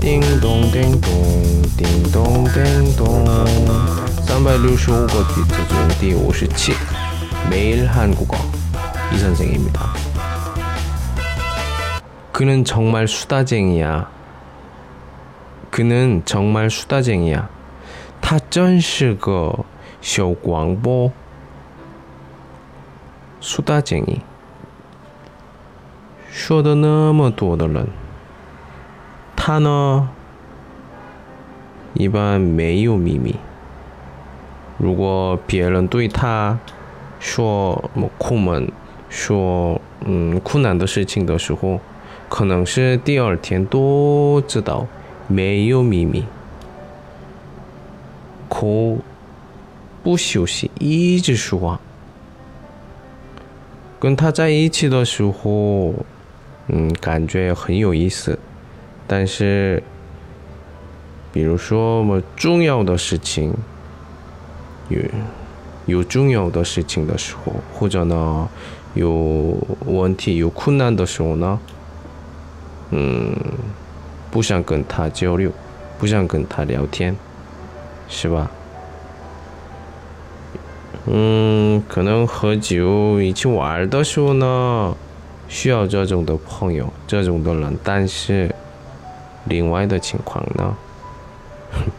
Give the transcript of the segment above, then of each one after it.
叮咚叮咚，叮咚叮咚。三百六十五个句子中第五十七，매일한국어이선생입니다 그는 정말 수다쟁이야. 그는 정말 수다쟁이야. 他真是个小广播 수다쟁이. 说的那么多的人， 他呢，一般没有秘密。如果别人对他说么苦闷，说嗯困难的事情的时候，可能是第二天都知道没有秘密，可不休息，一直说话。跟他在一起的时候，嗯，感觉很有意思。但是，比如说我们重要的事情，有有重要的事情的时候，或者呢有问题、有困难的时候呢。嗯，不想跟他交流，不想跟他聊天，是吧？嗯，可能喝酒一起玩的时候呢，需要这种的朋友，这种的人，但是另外的情况呢，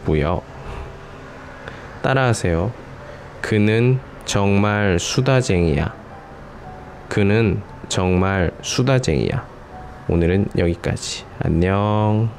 不要。따라하세요그는정말수다쟁이야그는정말수다쟁이야 오늘은 여기까지. 안녕.